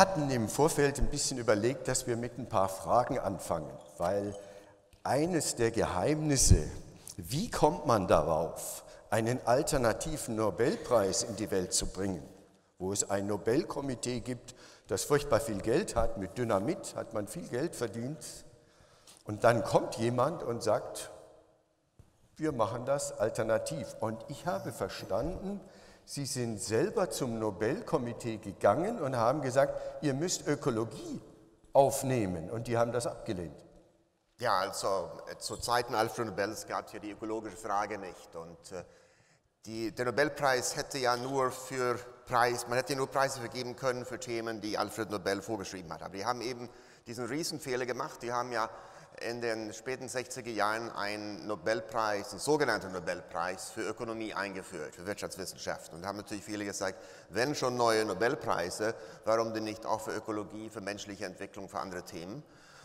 hatten im Vorfeld ein bisschen überlegt, dass wir mit ein paar Fragen anfangen, weil eines der Geheimnisse, wie kommt man darauf, einen alternativen Nobelpreis in die Welt zu bringen, wo es ein Nobelkomitee gibt, das furchtbar viel Geld hat, mit Dynamit hat man viel Geld verdient, und dann kommt jemand und sagt, wir machen das alternativ. Und ich habe verstanden, Sie sind selber zum Nobelkomitee gegangen und haben gesagt, ihr müsst Ökologie aufnehmen. Und die haben das abgelehnt. Ja, also äh, zu Zeiten Alfred Nobels gab es ja die ökologische Frage nicht. Und äh, die, der Nobelpreis hätte ja nur für Preis, man hätte nur Preise vergeben können für Themen, die Alfred Nobel vorgeschrieben hat. Aber die haben eben diesen Riesenfehler gemacht. Die haben ja in den späten 60er Jahren einen Nobelpreis, einen sogenannten Nobelpreis für Ökonomie eingeführt, für Wirtschaftswissenschaften. Und da haben natürlich viele gesagt, wenn schon neue Nobelpreise, warum denn nicht auch für Ökologie, für menschliche Entwicklung, für andere Themen?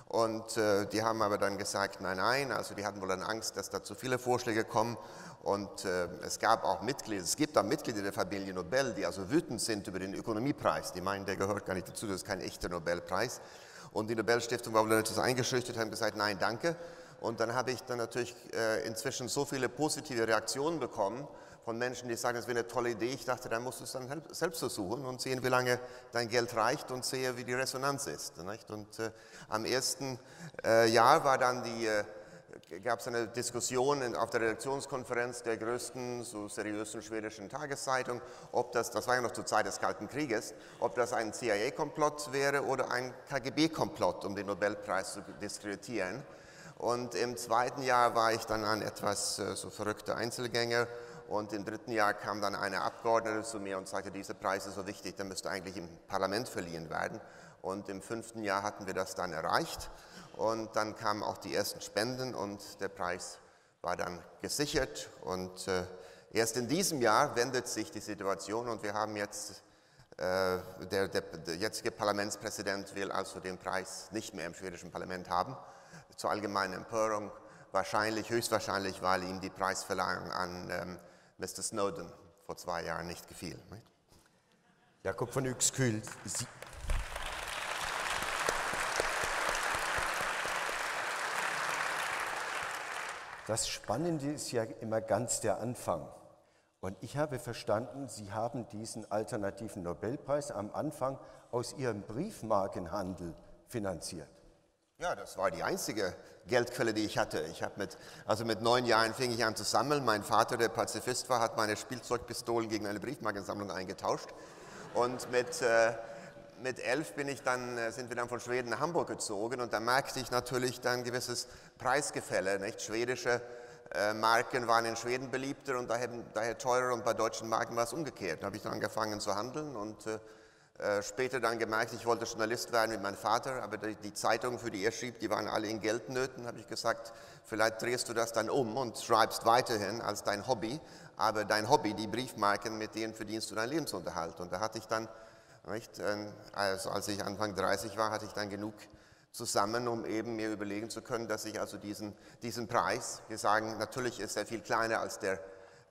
Und äh, die haben aber dann gesagt, nein, nein, also die hatten wohl dann Angst, dass da zu viele Vorschläge kommen. Und äh, es gab auch Mitglieder, es gibt auch Mitglieder der Familie Nobel, die also wütend sind über den Ökonomiepreis. Die meinen, der gehört gar nicht dazu, das ist kein echter Nobelpreis. Und die Nobelstiftung war etwas eingeschüchtert, haben gesagt, nein, danke. Und dann habe ich dann natürlich äh, inzwischen so viele positive Reaktionen bekommen von Menschen, die sagen, das wäre eine tolle Idee. Ich dachte, dann musst du es dann selbst versuchen und sehen, wie lange dein Geld reicht und sehe, wie die Resonanz ist. Und äh, am ersten äh, Jahr war dann die gab es eine Diskussion auf der Redaktionskonferenz der größten, so seriösen schwedischen Tageszeitung, ob das, das war ja noch zur Zeit des Kalten Krieges, ob das ein CIA-Komplott wäre oder ein KGB-Komplott, um den Nobelpreis zu diskreditieren. Und im zweiten Jahr war ich dann ein etwas äh, so verrückter Einzelgänger und im dritten Jahr kam dann eine Abgeordnete zu mir und sagte, dieser Preis ist so wichtig, der müsste eigentlich im Parlament verliehen werden. Und im fünften Jahr hatten wir das dann erreicht. Und dann kamen auch die ersten Spenden und der Preis war dann gesichert. Und äh, erst in diesem Jahr wendet sich die Situation und wir haben jetzt, äh, der, der, der, jetzige Parlamentspräsident will also den Preis nicht mehr im schwedischen Parlament haben. Zur allgemeinen Empörung, wahrscheinlich, höchstwahrscheinlich, weil ihm die Preisverleihung an ähm, Mr. Snowden vor zwei Jahren nicht gefiel. Jakob von Uexküll, Sie Das Spannende ist ja immer ganz der Anfang. Und ich habe verstanden, Sie haben diesen alternativen Nobelpreis am Anfang aus Ihrem Briefmarkenhandel finanziert. Ja, das war die einzige Geldquelle, die ich hatte. Ich mit, also mit neun Jahren fing ich an zu sammeln. Mein Vater, der Pazifist war, hat meine Spielzeugpistolen gegen eine Briefmarkensammlung eingetauscht. Und mit äh, mit elf bin ich dann, äh, sind wir dann von Schweden nach Hamburg gezogen und da merkte ich natürlich dann ein gewisses Preisgefälle. Nicht? Schwedische äh, Marken waren in Schweden beliebter und daher, daher teurer und bei deutschen Marken war es umgekehrt. Da habe ich dann angefangen zu handeln und äh, äh, später dann gemerkt, ich wollte Journalist werden wie mein Vater, aber die, die Zeitungen, für die er schrieb, die waren alle in Geldnöten. habe ich gesagt, vielleicht drehst du das dann um und schreibst weiterhin als dein Hobby, aber dein Hobby, die Briefmarken, mit denen verdienst du deinen Lebensunterhalt. Und da hatte ich dann nicht? Ähm, also als ich Anfang 30 war, hatte ich dann genug zusammen, um eben mir überlegen zu können, dass ich also diesen, diesen Preis, wir sagen, natürlich ist er viel kleiner als der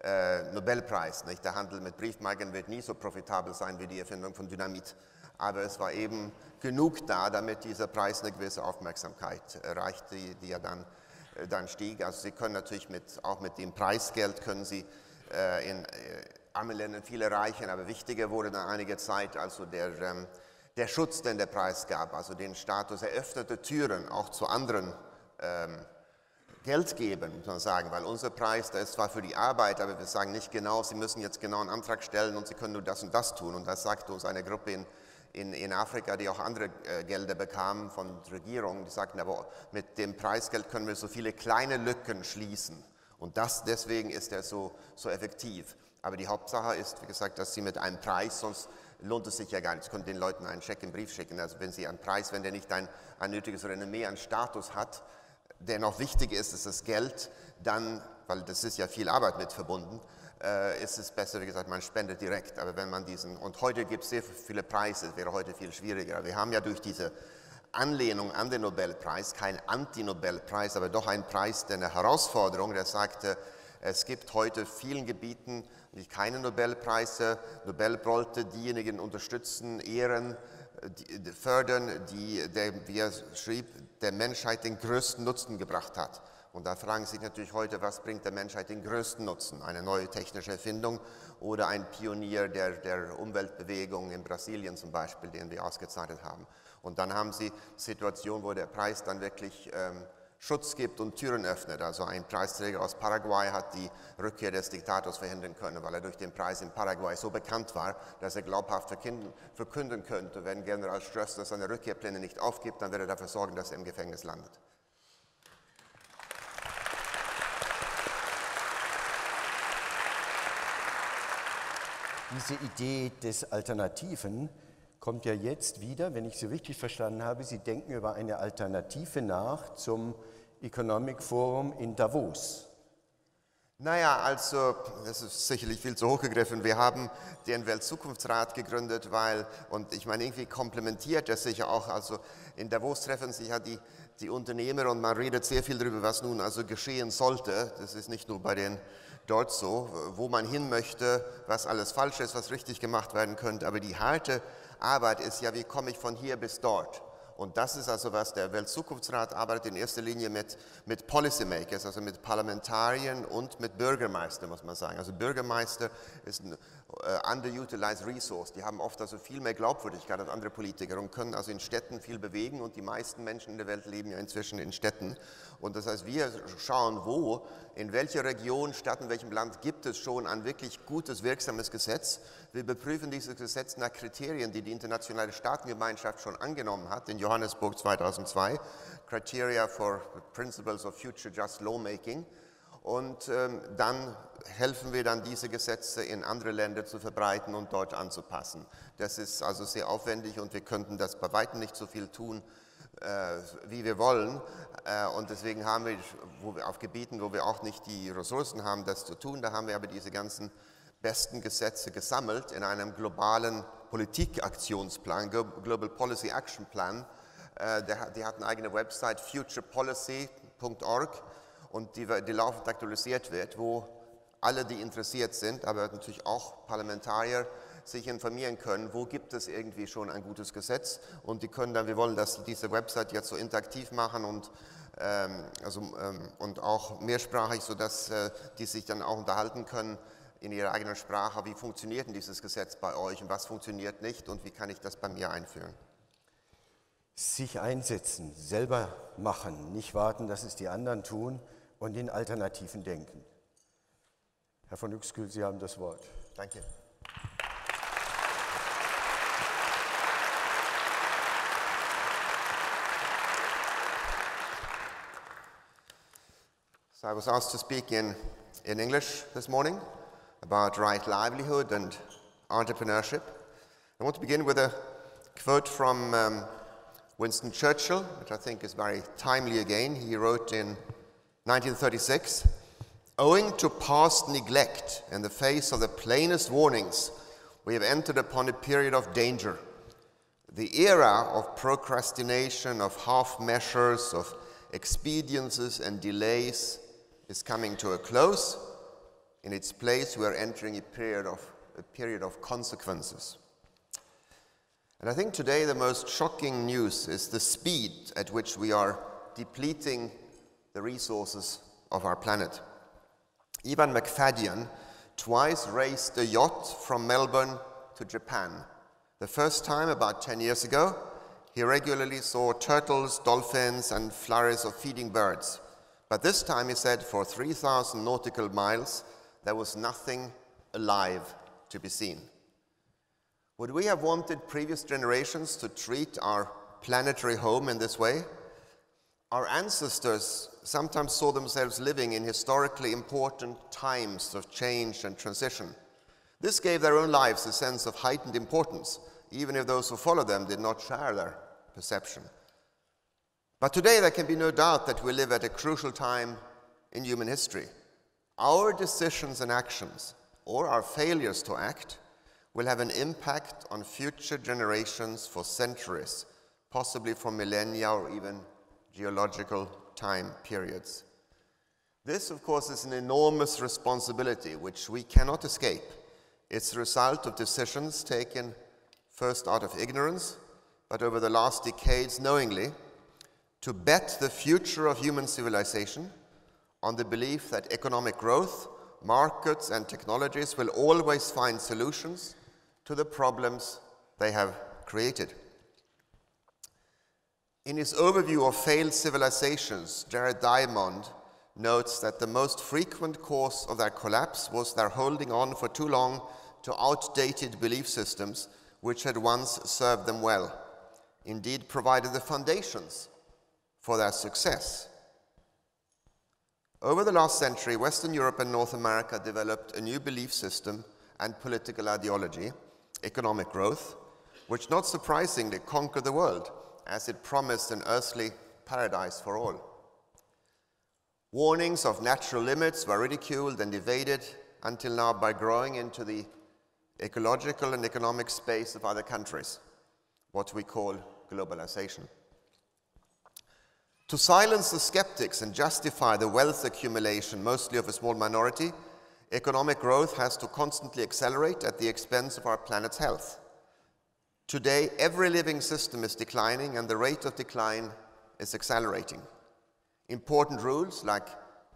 äh, Nobelpreis. Nicht? Der Handel mit Briefmarken wird nie so profitabel sein wie die Erfindung von Dynamit. Aber es war eben genug da, damit dieser Preis eine gewisse Aufmerksamkeit erreichte, die, die ja dann, äh, dann stieg. Also Sie können natürlich mit, auch mit dem Preisgeld können Sie äh, in, äh, arme Länder viel erreichen, aber wichtiger wurde dann einige Zeit also der, ähm, der Schutz, den der Preis gab, also den Status eröffnete Türen auch zu anderen ähm, Geldgebern, muss man sagen, weil unser Preis, der ist zwar für die Arbeit, aber wir sagen nicht genau, Sie müssen jetzt genau einen Antrag stellen und Sie können nur das und das tun. Und das sagte uns eine Gruppe in, in, in Afrika, die auch andere äh, Gelder bekamen von Regierungen, die sagten, aber mit dem Preisgeld können wir so viele kleine Lücken schließen. Und das, deswegen ist er so, so effektiv. Aber die Hauptsache ist, wie gesagt, dass Sie mit einem Preis, sonst lohnt es sich ja gar nicht. Sie können den Leuten einen Scheck im Brief schicken. Also wenn Sie einen Preis, wenn der nicht ein, ein nötiges Renommee, einen Status hat, der noch wichtig ist, ist das Geld, dann, weil das ist ja viel Arbeit mit verbunden, äh, ist es besser, wie gesagt, man spendet direkt. Aber wenn man diesen, und heute gibt es sehr viele Preise, wäre heute viel schwieriger. Wir haben ja durch diese Anlehnung an den Nobelpreis kein Anti-Nobelpreis, aber doch einen Preis der eine Herausforderung, der sagte, Es gibt heute vielen Gebieten keine Nobelpreise. Nobel wollte diejenigen unterstützen, ehren, die, fördern, die, der, wie er schrieb, der Menschheit den größten Nutzen gebracht hat. Und da fragen sich natürlich heute, was bringt der Menschheit den größten Nutzen? Eine neue technische Erfindung oder ein Pionier der, der Umweltbewegung in Brasilien zum Beispiel, den wir ausgezeichnet haben. Und dann haben sie Situationen, wo der Preis dann wirklich ähm, Schutz gibt und Türen öffnet. Also ein Preisträger aus Paraguay hat die Rückkehr des Diktators verhindern können, weil er durch den Preis in Paraguay so bekannt war, dass er glaubhaft verkünden könnte, wenn General Strössler seine Rückkehrpläne nicht aufgibt, dann wird er dafür sorgen, dass er im Gefängnis landet. Diese Idee des Alternativen kommt ja jetzt wieder, wenn ich Sie richtig verstanden habe. Sie denken über eine Alternative nach zum Economic Forum in Davos. Naja, also, das ist sicherlich viel zu hoch gegriffen. Wir haben den Weltzukunftsrat gegründet, weil, und ich meine, irgendwie komplementiert das sich auch, also in Davos treffen sich ja die, die Unternehmer und man redet sehr viel darüber, was nun also geschehen sollte. Das ist nicht nur bei den dort so, wo man hin möchte, was alles falsch ist, was richtig gemacht werden könnte. Aber die harte Arbeit ist ja, wie komme ich von hier bis dort? Und das ist also was der Weltzukunftsrat arbeitet in erster Linie mit, mit Policymakers, also mit Parlamentariern und mit Bürgermeister, muss man sagen. Also Bürgermeister ist ein äh, underutilized resource. Die haben oft also viel mehr Glaubwürdigkeit als andere Politiker und können also in Städten viel bewegen und die meisten Menschen in der Welt leben ja inzwischen in Städten. Und das heißt, wir schauen, wo, in welcher Region, Stadt, in welchem Land gibt es schon ein wirklich gutes, wirksames Gesetz. Wir überprüfen dieses Gesetz nach Kriterien, die die internationale Staatengemeinschaft schon angenommen hat, in Johannesburg 2002, Criteria for Principles of Future Just Lawmaking. Und ähm, dann helfen wir dann, diese Gesetze in andere Länder zu verbreiten und dort anzupassen. Das ist also sehr aufwendig und wir könnten das bei weitem nicht so viel tun, äh, wie wir wollen. Äh, und deswegen haben wir, wo wir auf Gebieten, wo wir auch nicht die Ressourcen haben, das zu tun, da haben wir aber diese ganzen besten Gesetze gesammelt in einem globalen Politikaktionsplan, Global Policy Action Plan. Äh, die hat eine eigene Website, futurepolicy.org, und die, die laufend aktualisiert wird, wo alle, die interessiert sind, aber natürlich auch Parlamentarier, sich informieren können, wo gibt es irgendwie schon ein gutes Gesetz und die können dann, wir wollen das, diese Website jetzt so interaktiv machen und, ähm, also, ähm, und auch mehrsprachig, sodass äh, die sich dann auch unterhalten können in ihrer eigenen Sprache, wie funktioniert denn dieses Gesetz bei euch und was funktioniert nicht und wie kann ich das bei mir einführen. Sich einsetzen, selber machen, nicht warten, dass es die anderen tun und in Alternativen denken. Herr von Uexküll, Sie haben das Wort. Danke. So I was asked to speak in, in English this morning about right livelihood and entrepreneurship. I want to begin with a quote from um, Winston Churchill, which I think is very timely again. He wrote in 1936 Owing to past neglect in the face of the plainest warnings, we have entered upon a period of danger. The era of procrastination, of half measures, of expediencies and delays is coming to a close. In its place, we are entering a period of, a period of consequences. And I think today the most shocking news is the speed at which we are depleting the resources of our planet. Ivan Macfadyen twice raced a yacht from Melbourne to Japan. The first time, about 10 years ago, he regularly saw turtles, dolphins, and flurries of feeding birds. But this time, he said, for 3,000 nautical miles, there was nothing alive to be seen. Would we have wanted previous generations to treat our planetary home in this way? Our ancestors sometimes saw themselves living in historically important times of change and transition. This gave their own lives a sense of heightened importance, even if those who followed them did not share their perception. But today, there can be no doubt that we live at a crucial time in human history. Our decisions and actions, or our failures to act, will have an impact on future generations for centuries, possibly for millennia or even geological time periods. This, of course, is an enormous responsibility which we cannot escape. It's the result of decisions taken first out of ignorance, but over the last decades knowingly, to bet the future of human civilization on the belief that economic growth, markets, and technologies will always find solutions to the problems they have created. In his overview of failed civilizations, Jared Diamond notes that the most frequent cause of their collapse was their holding on for too long to outdated belief systems which had once served them well, indeed provided the foundations for their success. Over the last century, Western Europe and North America developed a new belief system and political ideology, economic growth, which not surprisingly conquered the world as it promised an earthly paradise for all. Warnings of natural limits were ridiculed and evaded until now by growing into the ecological and economic space of other countries, what we call globalization. To silence the skeptics and justify the wealth accumulation, mostly of a small minority, economic growth has to constantly accelerate at the expense of our planet's health. Today, every living system is declining and the rate of decline is accelerating. Important rules like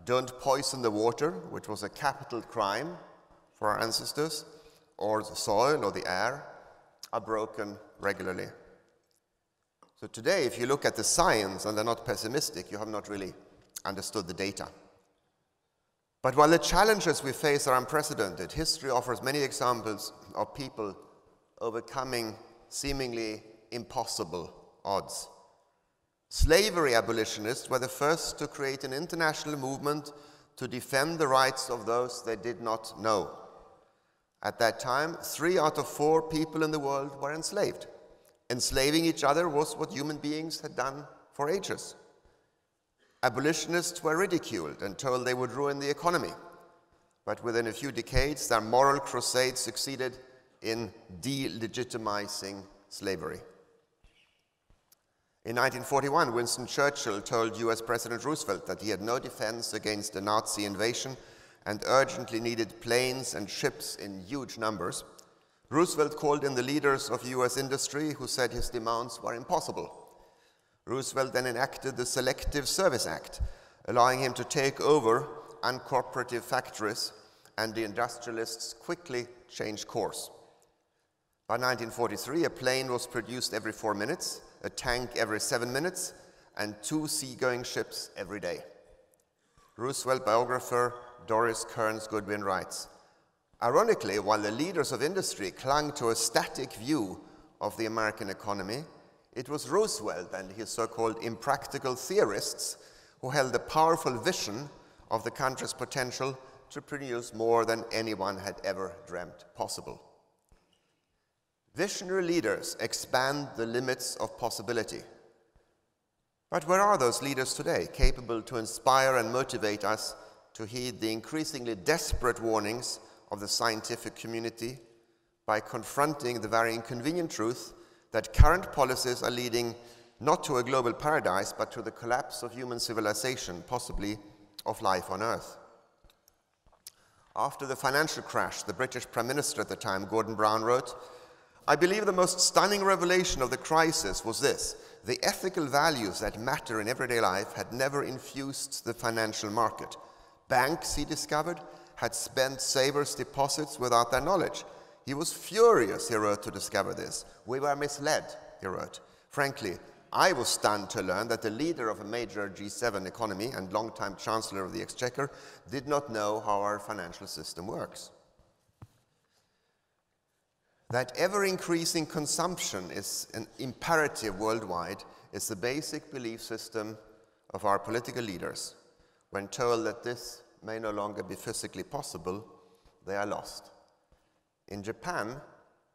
don't poison the water, which was a capital crime for our ancestors, or the soil or the air, are broken regularly. So today, if you look at the science and they're not pessimistic, you have not really understood the data. But while the challenges we face are unprecedented, history offers many examples of people overcoming seemingly impossible odds. Slavery abolitionists were the first to create an international movement to defend the rights of those they did not know. At that time, three out of four people in the world were enslaved. Enslaving each other was what human beings had done for ages. Abolitionists were ridiculed and told they would ruin the economy. But within a few decades, their moral crusade succeeded in delegitimizing slavery. In 1941, Winston Churchill told US President Roosevelt that he had no defense against a Nazi invasion and urgently needed planes and ships in huge numbers. Roosevelt called in the leaders of US industry who said his demands were impossible. Roosevelt then enacted the Selective Service Act, allowing him to take over uncooperative factories, and the industrialists quickly changed course. By 1943, a plane was produced every four minutes, a tank every seven minutes, and two seagoing ships every day. Roosevelt biographer Doris Kearns Goodwin writes Ironically, while the leaders of industry clung to a static view of the American economy, it was Roosevelt and his so called impractical theorists who held a powerful vision of the country's potential to produce more than anyone had ever dreamt possible. Visionary leaders expand the limits of possibility. But where are those leaders today, capable to inspire and motivate us to heed the increasingly desperate warnings of the scientific community by confronting the very inconvenient truth that current policies are leading not to a global paradise, but to the collapse of human civilization, possibly of life on Earth? After the financial crash, the British Prime Minister at the time, Gordon Brown, wrote, I believe the most stunning revelation of the crisis was this the ethical values that matter in everyday life had never infused the financial market. Banks, he discovered, had spent savers' deposits without their knowledge. He was furious, he wrote, to discover this. We were misled, he wrote. Frankly, I was stunned to learn that the leader of a major G7 economy and longtime Chancellor of the Exchequer did not know how our financial system works that ever increasing consumption is an imperative worldwide is the basic belief system of our political leaders. When told that this may no longer be physically possible, they are lost. In Japan,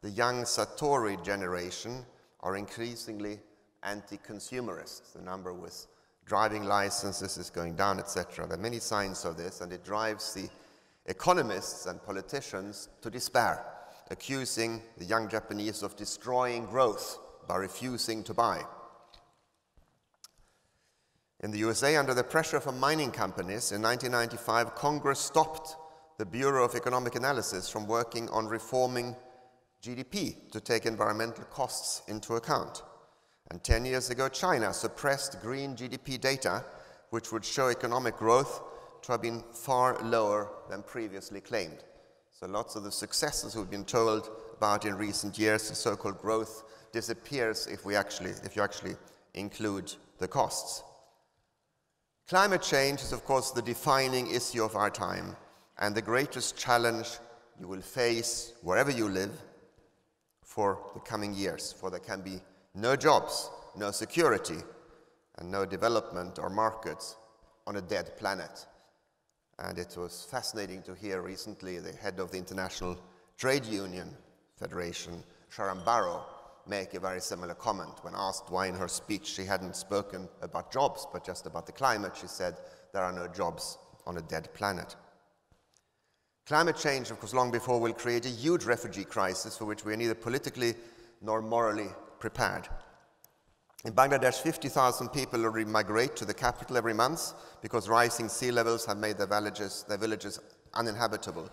the young Satori generation are increasingly anti consumerist. The number with driving licenses is going down, etc. There are many signs of this, and it drives the economists and politicians to despair accusing the young Japanese of destroying growth by refusing to buy. In the USA, under the pressure from mining companies, in 1995, Congress stopped the Bureau of Economic Analysis from working on reforming GDP to take environmental costs into account. And 10 years ago, China suppressed green GDP data, which would show economic growth to have been far lower than previously claimed. So lots of the successes we've been told about in recent years, the so-called growth, disappears if, we actually, if you actually include the costs. Climate change is, of course, the defining issue of our time and the greatest challenge you will face wherever you live for the coming years, for there can be no jobs, no security, and no development or markets on a dead planet. And it was fascinating to hear recently the head of the International Trade Union Federation, Sharan Burrow, make a very similar comment. When asked why in her speech she hadn't spoken about jobs, but just about the climate, she said, There are no jobs on a dead planet. Climate change, of course, long before will create a huge refugee crisis for which we are neither politically nor morally prepared. In Bangladesh, 50,000 people already migrate to the capital every month because rising sea levels have made their villages, their villages uninhabitable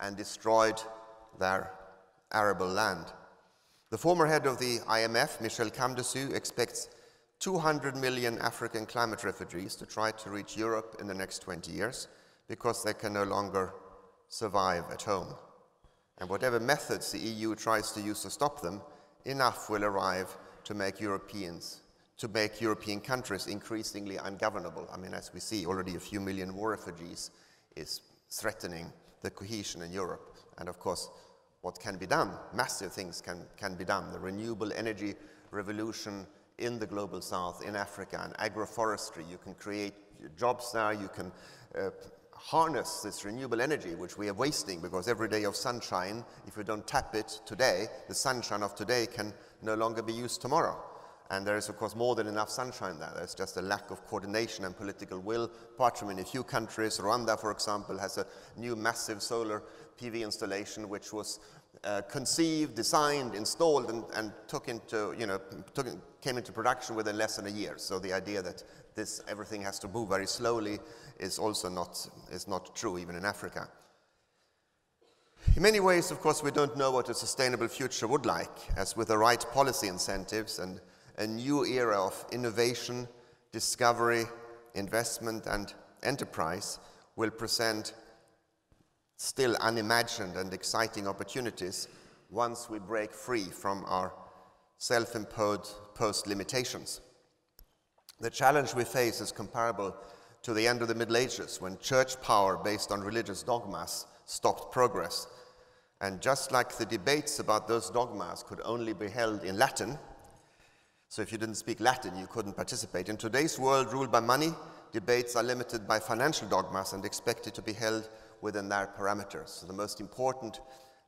and destroyed their arable land. The former head of the IMF, Michel Camdessus, expects 200 million African climate refugees to try to reach Europe in the next 20 years because they can no longer survive at home. And whatever methods the EU tries to use to stop them, enough will arrive to make Europeans, to make European countries increasingly ungovernable. I mean, as we see, already a few million war refugees is threatening the cohesion in Europe. And of course, what can be done? Massive things can, can be done. The renewable energy revolution in the global south, in Africa, and agroforestry. You can create jobs there, you can uh, harness this renewable energy which we are wasting because every day of sunshine, if we don't tap it today, the sunshine of today can no longer be used tomorrow. And there is, of course, more than enough sunshine there. There's just a lack of coordination and political will, apart from in a few countries. Rwanda, for example, has a new massive solar PV installation which was uh, conceived, designed, installed, and, and, took into, you know, took, came into production within less than a year. So the idea that this everything has to move very slowly is also not, is not true, even in Africa. In many ways, of course, we don't know what a sustainable future would like, as with the right policy incentives and a new era of innovation, discovery, investment, and enterprise will present still unimagined and exciting opportunities once we break free from our self-imposed post limitations. The challenge we face is comparable to the end of the Middle Ages when church power based on religious dogmas stopped progress. And just like the debates about those dogmas could only be held in Latin, so if you didn't speak Latin, you couldn't participate. In today's world ruled by money, debates are limited by financial dogmas and expected to be held within their parameters. So the most important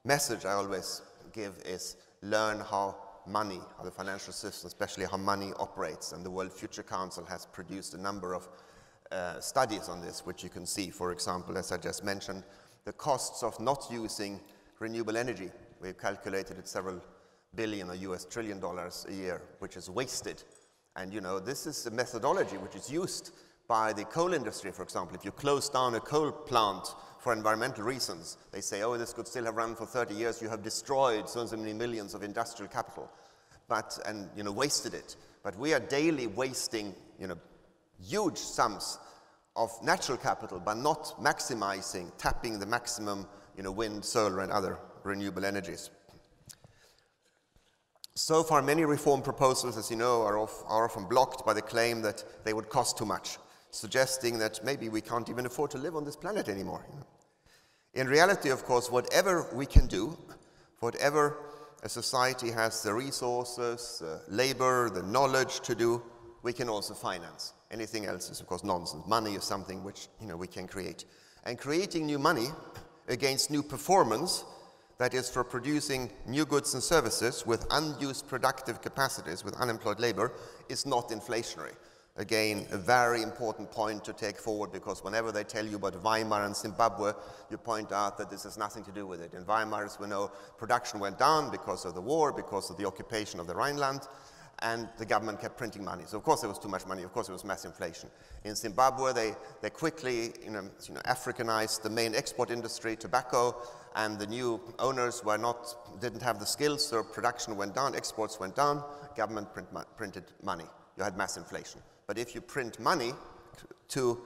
message I always give is learn how money, how the financial system, especially how money operates. And the World Future Council has produced a number of uh, studies on this, which you can see, for example, as I just mentioned, the costs of not using renewable energy. We've calculated it several billion or US trillion dollars a year, which is wasted. And you know, this is a methodology which is used by the coal industry, for example. If you close down a coal plant for environmental reasons, they say, oh, this could still have run for 30 years, you have destroyed so and so many millions of industrial capital, but, and, you know, wasted it. But we are daily wasting, you know, huge sums of natural capital by not maximizing, tapping the maximum you know, wind, solar, and other renewable energies. So far, many reform proposals, as you know, are, off, are often blocked by the claim that they would cost too much, suggesting that maybe we can't even afford to live on this planet anymore. In reality, of course, whatever we can do, whatever a society has the resources, the labor, the knowledge to do, we can also finance. Anything else is, of course, nonsense. Money is something which you know, we can create. And creating new money against new performance, that is, for producing new goods and services with unused productive capacities, with unemployed labor, is not inflationary. Again, a very important point to take forward because whenever they tell you about Weimar and Zimbabwe, you point out that this has nothing to do with it. In Weimar, as we know, production went down because of the war, because of the occupation of the Rhineland, and the government kept printing money. So of course there was too much money, of course there was mass inflation. In Zimbabwe, they, they quickly you know, you know, Africanized the main export industry, tobacco, and the new owners were not, didn't have the skills, so production went down, exports went down, government print, printed money. You had mass inflation. But if you print money to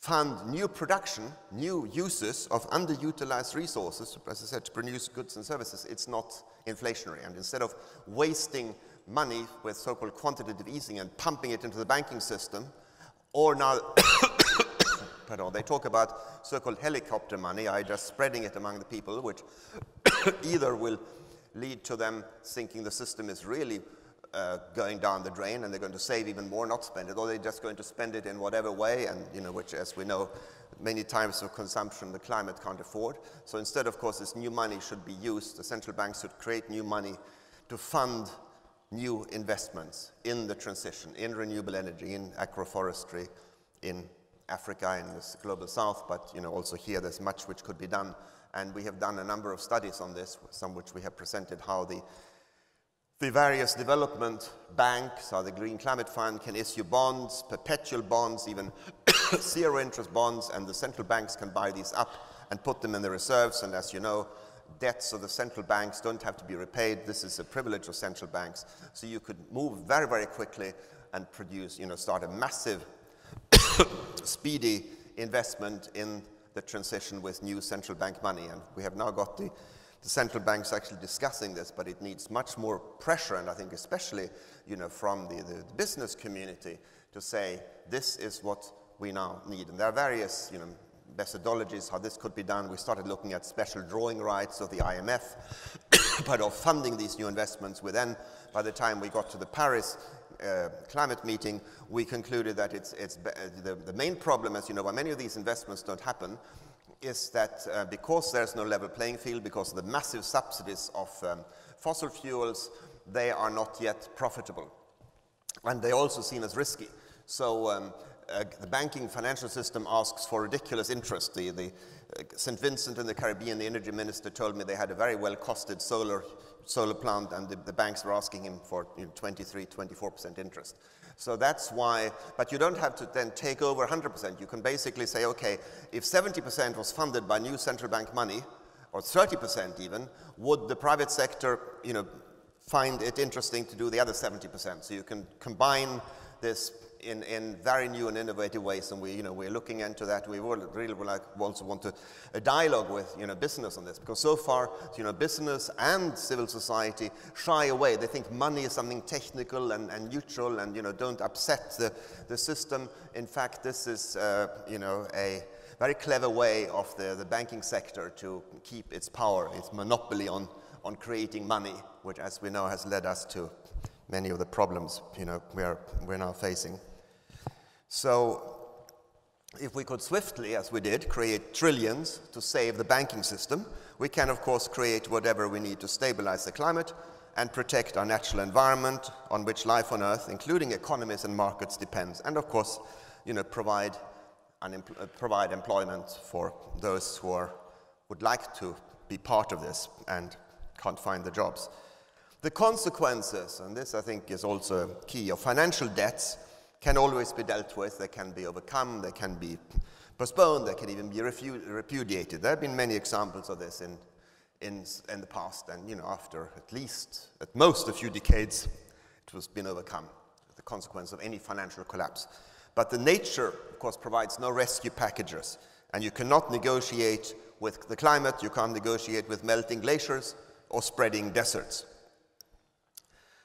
fund new production, new uses of underutilized resources, as I said, to produce goods and services, it's not inflationary. And instead of wasting money with so-called quantitative easing and pumping it into the banking system, or now, pardon, they talk about so-called helicopter money, i.e. just spreading it among the people, which either will lead to them thinking the system is really uh, going down the drain and they're going to save even more, not spend it, or they're just going to spend it in whatever way, and you know, which, as we know, many types of consumption the climate can't afford. So instead, of course, this new money should be used. The central banks should create new money to fund new investments in the transition, in renewable energy, in agroforestry, in Africa, in the global south, but you know, also here there's much which could be done. And we have done a number of studies on this, some which we have presented how the the various development banks or the Green Climate Fund can issue bonds, perpetual bonds, even zero interest bonds, and the central banks can buy these up and put them in the reserves. And as you know, debts of the central banks don't have to be repaid. This is a privilege of central banks. So you could move very, very quickly and produce, you know, start a massive, speedy investment in the transition with new central bank money. And we have now got the the central bank's actually discussing this, but it needs much more pressure, and I think especially you know, from the, the, the business community to say this is what we now need. And there are various you know, methodologies how this could be done. We started looking at special drawing rights of the IMF, but of funding these new investments. We then, by the time we got to the Paris uh, climate meeting, we concluded that it's, it's the, the main problem, as you know, why many of these investments don't happen, is that uh, because there's no level playing field, because of the massive subsidies of um, fossil fuels, they are not yet profitable. And they're also seen as risky. So um, uh, the banking financial system asks for ridiculous interest. The, the uh, St. Vincent in the Caribbean, the energy minister told me they had a very well costed solar, solar plant, and the, the banks were asking him for you know, 23, 24% interest. So that's why, but you don't have to then take over 100%. You can basically say, okay, if 70% was funded by new central bank money, or 30% even, would the private sector, you know, find it interesting to do the other 70%? So you can combine this in, in very new and innovative ways, and we, you know, we're looking into that. We really would like, also want to, a dialogue with you know, business on this, because so far, you know, business and civil society shy away. They think money is something technical and, and neutral and you know, don't upset the, the system. In fact, this is uh, you know, a very clever way of the, the banking sector to keep its power, its monopoly on, on creating money, which, as we know, has led us to many of the problems you know, we're, we're now facing. So if we could swiftly, as we did, create trillions to save the banking system, we can, of course, create whatever we need to stabilize the climate and protect our natural environment on which life on Earth, including economies and markets, depends, and, of course, you know, provide, uh, provide employment for those who are, would like to be part of this and can't find the jobs. The consequences, and this I think is also key, of financial debts can always be dealt with, they can be overcome, they can be postponed, they can even be repudiated. There have been many examples of this in, in, in the past, and you know, after at least, at most a few decades, it has been overcome, the consequence of any financial collapse. But the nature, of course, provides no rescue packages, and you cannot negotiate with the climate, you can't negotiate with melting glaciers or spreading deserts.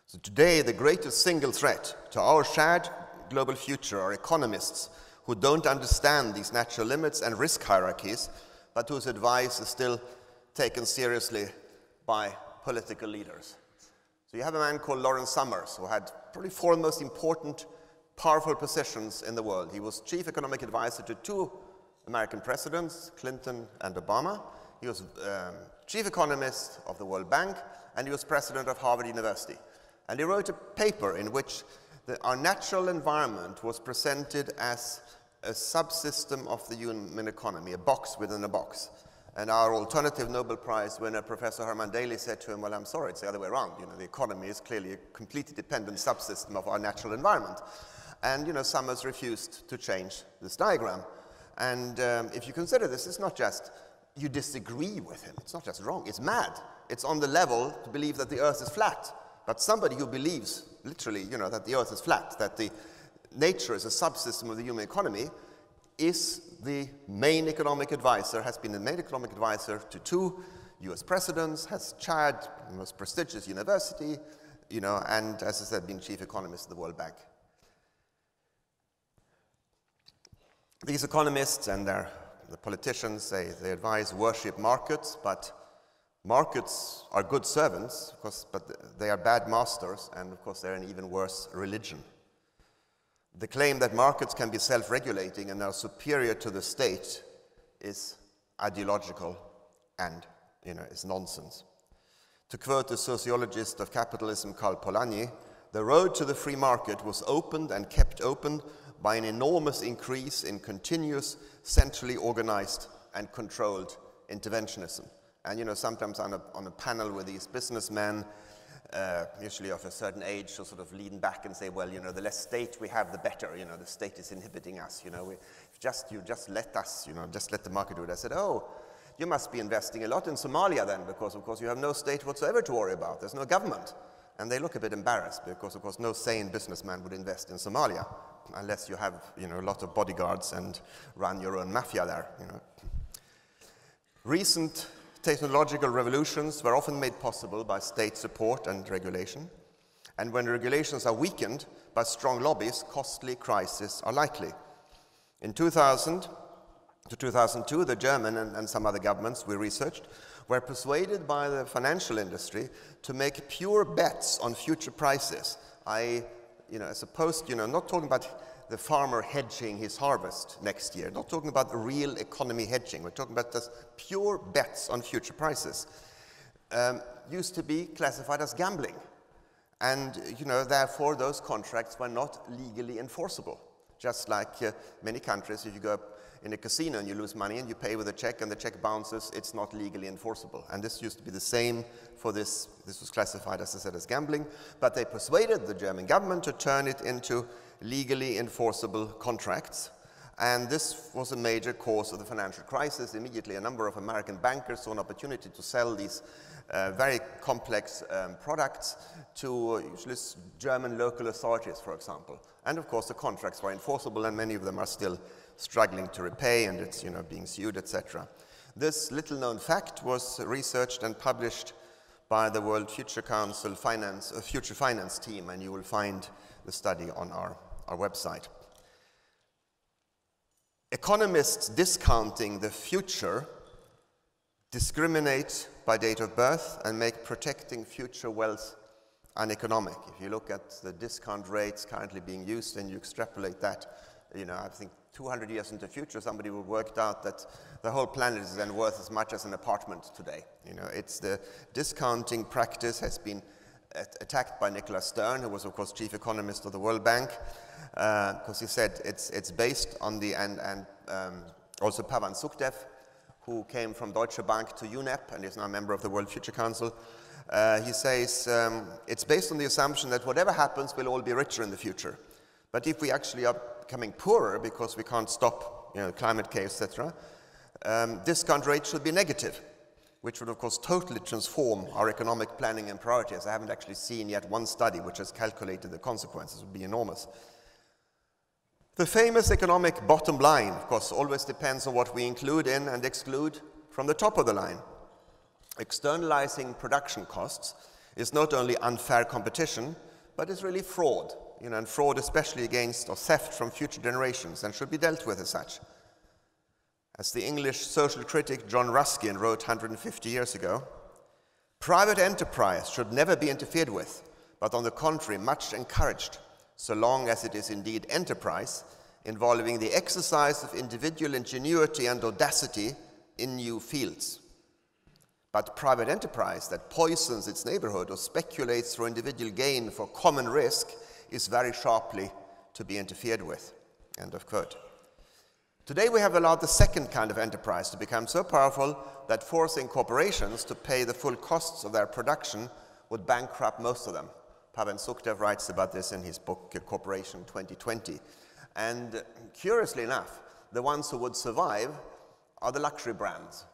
So today, the greatest single threat to our shared global future are economists who don't understand these natural limits and risk hierarchies, but whose advice is still taken seriously by political leaders. So you have a man called Lawrence Summers, who had probably four most important, powerful positions in the world. He was chief economic advisor to two American presidents, Clinton and Obama. He was um, chief economist of the World Bank, and he was president of Harvard University. And he wrote a paper in which our natural environment was presented as a subsystem of the human economy, a box within a box. And our alternative Nobel Prize winner, Professor Herman Daly, said to him, Well, I'm sorry, it's the other way around. You know, the economy is clearly a completely dependent subsystem of our natural environment. And, you know, Summers refused to change this diagram. And um, if you consider this, it's not just you disagree with him, it's not just wrong, it's mad. It's on the level to believe that the earth is flat. But somebody who believes, literally, you know, that the earth is flat, that the nature is a subsystem of the human economy, is the main economic advisor, has been the main economic advisor to two US presidents, has chaired the most prestigious university, you know, and as I said, been chief economist of the World Bank. These economists and their, the politicians, they, they advise worship markets, but markets are good servants, of course, but they are bad masters, and of course, they're an even worse religion. The claim that markets can be self regulating and are superior to the state is ideological and you know, is nonsense. To quote the sociologist of capitalism, Karl Polanyi, the road to the free market was opened and kept open by an enormous increase in continuous, centrally organized and controlled interventionism. And you know, sometimes on a, on a panel with these businessmen, uh, usually of a certain age, will sort of lean back and say, well, you know, the less state we have, the better. You know, the state is inhibiting us. You know, we, just you just let us, you know, just let the market do it. I said, oh, you must be investing a lot in Somalia then, because of course you have no state whatsoever to worry about. There's no government. And they look a bit embarrassed because, of course, no sane businessman would invest in Somalia unless you have, you know, a lot of bodyguards and run your own mafia there. You know. Recent technological revolutions were often made possible by state support and regulation. And when regulations are weakened by strong lobbies, costly crises are likely. In 2000 to 2002, the German and, and some other governments we researched were persuaded by the financial industry to make pure bets on future prices. I, you know, as opposed, you know, not talking about the farmer hedging his harvest next year. Not talking about the real economy hedging. We're talking about just pure bets on future prices. Um, used to be classified as gambling. And, you know, therefore, those contracts were not legally enforceable. Just like uh, many countries, if you go in a casino and you lose money and you pay with a check and the check bounces, it's not legally enforceable. And this used to be the same for this. This was classified, as I said, as gambling. But they persuaded the German government to turn it into legally enforceable contracts. And this was a major cause of the financial crisis. Immediately, a number of American bankers saw an opportunity to sell these uh, very complex um, products to usually German local authorities, for example. And of course, the contracts were enforceable, and many of them are still struggling to repay, and it's you know being sued, etc. This little-known fact was researched and published by the World Future Council Finance, uh, Future Finance team, and you will find the study on our our website. Economists discounting the future discriminate by date of birth and make protecting future wealth uneconomic. If you look at the discount rates currently being used and you extrapolate that, you know, I think 200 years into the future, somebody will work out that the whole planet is then worth as much as an apartment today. You know, it's the discounting practice has been attacked by Nicholas Stern, who was, of course, chief economist of the World Bank, because uh, he said it's, it's based on the, and, and um, also Pavan Sukhdev, who came from Deutsche Bank to UNEP and is now a member of the World Future Council. Uh, he says um, it's based on the assumption that whatever happens, we'll all be richer in the future. But if we actually are becoming poorer because we can't stop you know, climate chaos, etc., um, discount rate should be negative which would of course totally transform our economic planning and priorities. I haven't actually seen yet one study which has calculated the consequences, it would be enormous. The famous economic bottom line, of course, always depends on what we include in and exclude from the top of the line. Externalizing production costs is not only unfair competition, but is really fraud, you know, and fraud especially against or theft from future generations and should be dealt with as such. As the English social critic John Ruskin wrote 150 years ago, private enterprise should never be interfered with, but on the contrary, much encouraged, so long as it is indeed enterprise involving the exercise of individual ingenuity and audacity in new fields. But private enterprise that poisons its neighborhood or speculates for individual gain for common risk is very sharply to be interfered with. End of quote. Today we have allowed the second kind of enterprise to become so powerful that forcing corporations to pay the full costs of their production would bankrupt most of them. Pavan Sukhdev writes about this in his book Corporation 2020. And curiously enough, the ones who would survive are the luxury brands.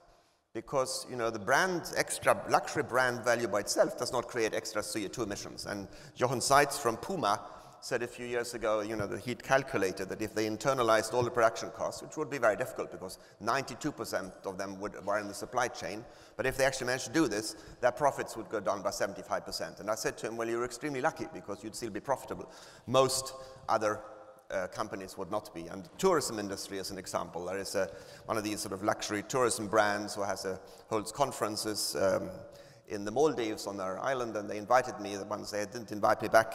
Because you know the brand extra luxury brand value by itself does not create extra CO2 emissions. And Jochen Zeitz from Puma said a few years ago, you know, that he'd calculated that if they internalized all the production costs, which would be very difficult because 92% of them would, were in the supply chain, but if they actually managed to do this, their profits would go down by 75%. And I said to him, well, you're extremely lucky because you'd still be profitable. Most other uh, companies would not be. And the tourism industry is an example. There is a, one of these sort of luxury tourism brands who has a, holds conferences um, in the Maldives on their island, and they invited me. The ones they didn't invite me back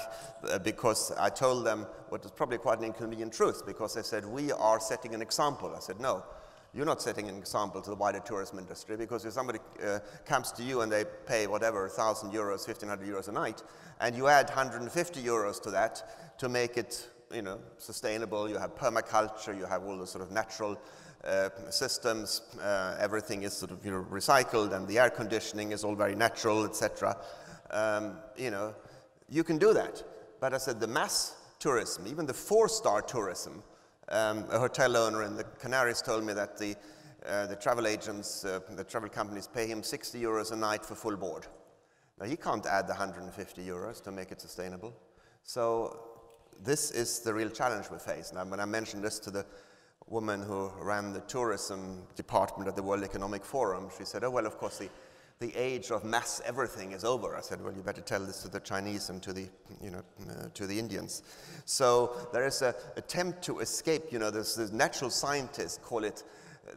uh, because I told them what was probably quite an inconvenient truth, because they said, we are setting an example. I said, no, you're not setting an example to the wider tourism industry, because if somebody uh, comes to you and they pay whatever, 1,000 euros, 1,500 euros a night, and you add 150 euros to that to make it you know, sustainable, you have permaculture, you have all the sort of natural uh, systems, uh, everything is sort of you know, recycled and the air conditioning is all very natural, etc. Um, you know, you can do that. But I said the mass tourism, even the four-star tourism, um, a hotel owner in the Canaries told me that the, uh, the travel agents, uh, the travel companies pay him 60 euros a night for full board. Now he can't add the 150 euros to make it sustainable. So this is the real challenge we face. Now, when I mentioned this to the woman who ran the tourism department at the World Economic Forum, she said, oh, well, of course, the, the age of mass everything is over. I said, well, you better tell this to the Chinese and to the, you know, uh, to the Indians. So there is an attempt to escape, you know, there's natural scientists call it,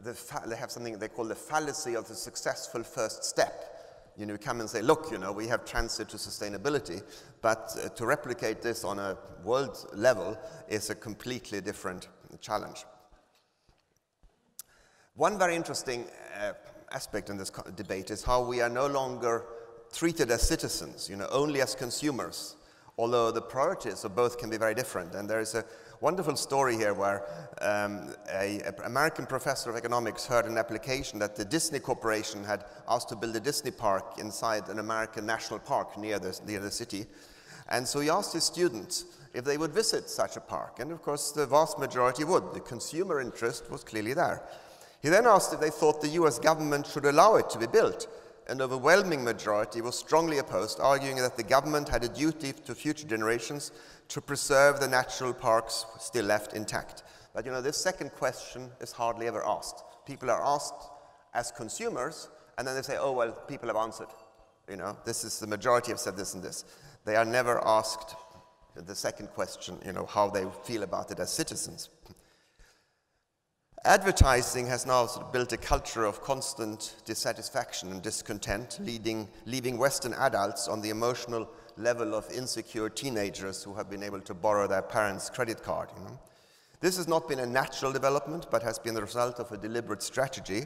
the they have something they call the fallacy of the successful first step you know, come and say, look, you know, we have transit to sustainability, but uh, to replicate this on a world level is a completely different challenge. One very interesting uh, aspect in this debate is how we are no longer treated as citizens, you know, only as consumers, although the priorities of both can be very different. And there is a wonderful story here where um, an American professor of economics heard an application that the Disney Corporation had asked to build a Disney park inside an American national park near the, near the city. And so he asked his students if they would visit such a park. And of course, the vast majority would. The consumer interest was clearly there. He then asked if they thought the US government should allow it to be built. An overwhelming majority was strongly opposed, arguing that the government had a duty to future generations to preserve the natural parks still left intact. But you know, this second question is hardly ever asked. People are asked as consumers, and then they say, oh, well, people have answered. You know, this is the majority have said this and this. They are never asked the second question, you know, how they feel about it as citizens. Advertising has now sort of built a culture of constant dissatisfaction and discontent, leading, leaving Western adults on the emotional level of insecure teenagers who have been able to borrow their parents' credit card. You know? This has not been a natural development, but has been the result of a deliberate strategy,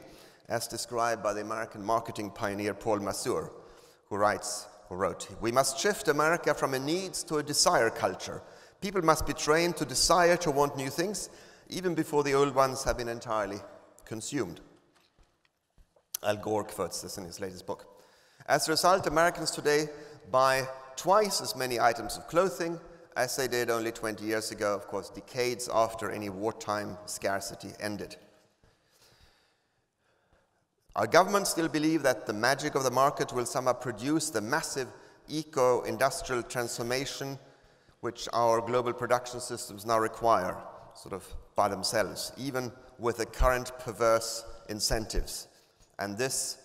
as described by the American marketing pioneer Paul Mazur, who writes, who wrote, We must shift America from a needs to a desire culture. People must be trained to desire to want new things, even before the old ones have been entirely consumed. Al Gore quotes this in his latest book. As a result, Americans today buy twice as many items of clothing as they did only 20 years ago, of course, decades after any wartime scarcity ended. Our governments still believe that the magic of the market will somehow produce the massive eco industrial transformation which our global production systems now require, sort of by themselves, even with the current perverse incentives. And this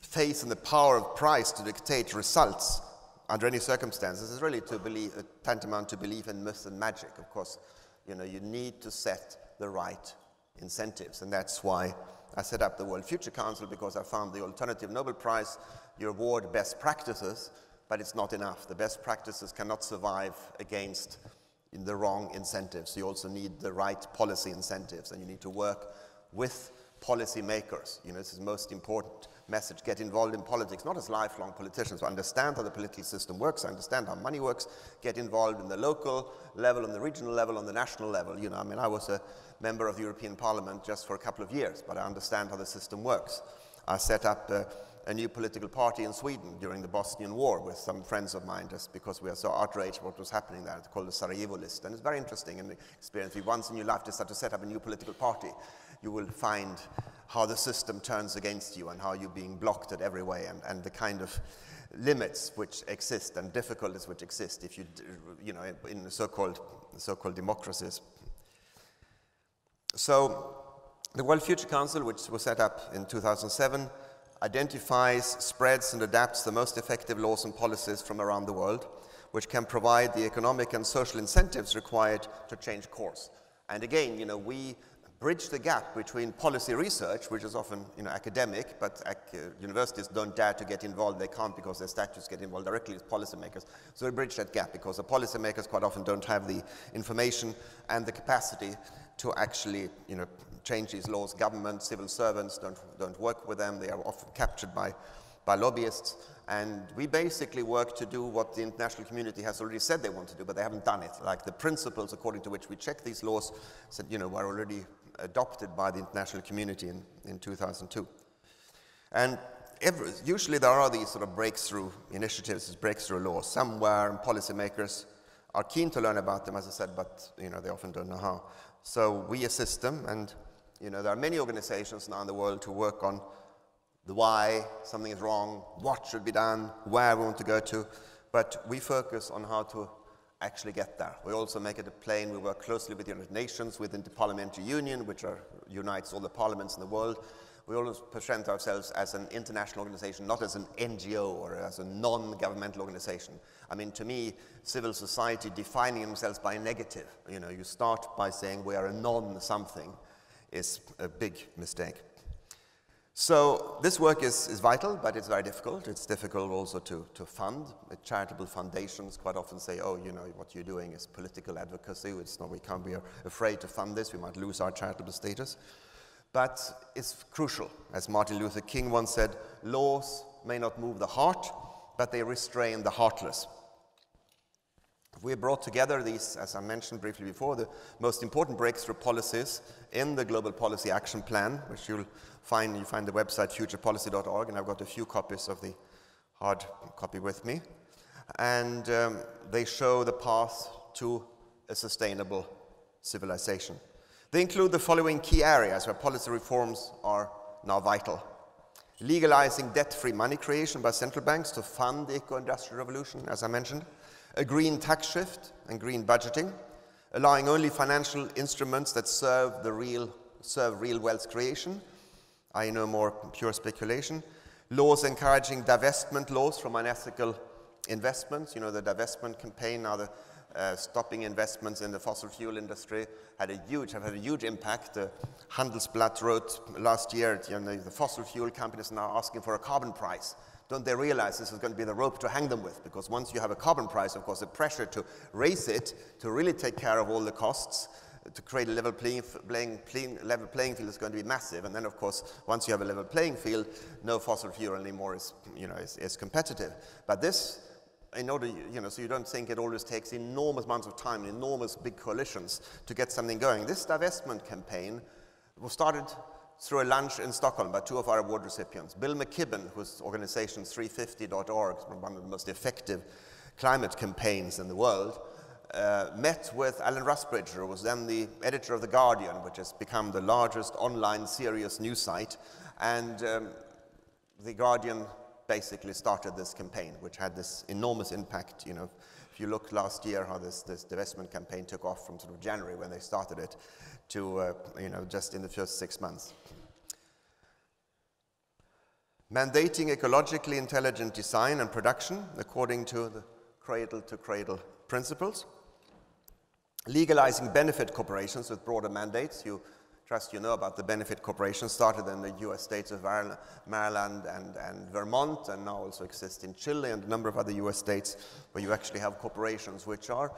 faith in the power of price to dictate results under any circumstances is really to believe, uh, tantamount to believe in myth and magic. Of course, you know, you need to set the right incentives, and that's why I set up the World Future Council because I found the alternative Nobel Prize, you award best practices, but it's not enough. The best practices cannot survive against in the wrong incentives. You also need the right policy incentives, and you need to work with policymakers. You know, this is the most important message get involved in politics, not as lifelong politicians, but understand how the political system works, understand how money works, get involved in the local level, on the regional level, on the national level. You know, I mean, I was a member of the European Parliament just for a couple of years, but I understand how the system works. I set up a, a new political party in Sweden during the Bosnian War with some friends of mine just because we were so outraged what was happening there. Called the Sarajevo List, and it's very interesting and experience. If once in your life decide to set up a new political party, you will find how the system turns against you and how you're being blocked at every way and, and the kind of limits which exist and difficulties which exist if you, you know, in the so-called so-called democracies. So the World Future Council, which was set up in 2007, identifies, spreads, and adapts the most effective laws and policies from around the world, which can provide the economic and social incentives required to change course. And again, you know, we bridge the gap between policy research, which is often you know, academic, but ac uh, universities don't dare to get involved. They can't because their statutes get involved directly with policymakers. So we bridge that gap because the policymakers quite often don't have the information and the capacity to actually you know, change these laws. Government, civil servants don't, don't work with them. They are often captured by, by lobbyists. And we basically work to do what the international community has already said they want to do, but they haven't done it. Like the principles according to which we check these laws, said, you know, were already adopted by the international community in, in 2002. And every, usually there are these sort of breakthrough initiatives, breakthrough laws somewhere, and policymakers are keen to learn about them, as I said, but you know, they often don't know how. So we assist them, and you know, there are many organizations now in the world who work on the why something is wrong, what should be done, where we want to go to, but we focus on how to actually get there. We also make it a plain, we work closely with the United Nations, within the Parliamentary Union, which are, unites all the parliaments in the world. We always present ourselves as an international organization, not as an NGO or as a non-governmental organization. I mean, to me, civil society defining themselves by a negative, you know, you start by saying we are a non-something is a big mistake. So this work is, is vital, but it's very difficult. It's difficult also to, to fund. Charitable foundations quite often say, oh, you know, what you're doing is political advocacy. It's not, we can't be afraid to fund this. We might lose our charitable status. But it's crucial. As Martin Luther King once said, laws may not move the heart, but they restrain the heartless. We brought together these, as I mentioned briefly before, the most important breakthrough policies in the Global Policy Action Plan, which you'll find, you find the website futurepolicy.org, and I've got a few copies of the hard copy with me. And um, they show the path to a sustainable civilization. They include the following key areas where policy reforms are now vital. Legalizing debt-free money creation by central banks to fund the eco-industrial revolution, as I mentioned. A green tax shift and green budgeting. Allowing only financial instruments that serve the real, serve real wealth creation I no more pure speculation. Laws encouraging divestment laws from unethical investments. You know, the divestment campaign now, the uh, stopping investments in the fossil fuel industry had a huge, have had a huge impact. Uh, Handelsblatt wrote last year, you know, the fossil fuel companies are now asking for a carbon price. Don't they realize this is going to be the rope to hang them with? Because once you have a carbon price, of course, the pressure to raise it, to really take care of all the costs, to create a level playing, playing, playing, level playing field is going to be massive. And then, of course, once you have a level playing field, no fossil fuel anymore is, you know, is, is competitive. But this, in order, you know, so you don't think it always takes enormous amounts of time, enormous big coalitions to get something going. This divestment campaign was started through a lunch in Stockholm by two of our award recipients. Bill McKibben, whose organization 350.org, one of the most effective climate campaigns in the world, uh, met with Alan Rusbridger, who was then the editor of The Guardian, which has become the largest online serious news site. And um, The Guardian basically started this campaign, which had this enormous impact. You know, if you look last year, how this, this divestment campaign took off from sort of January when they started it to, uh, you know, just in the first six months. Mandating ecologically intelligent design and production according to the cradle to cradle principles legalizing benefit corporations with broader mandates. You trust you know about the benefit corporations started in the US states of Maryland and, and Vermont and now also exist in Chile and a number of other US states where you actually have corporations which are,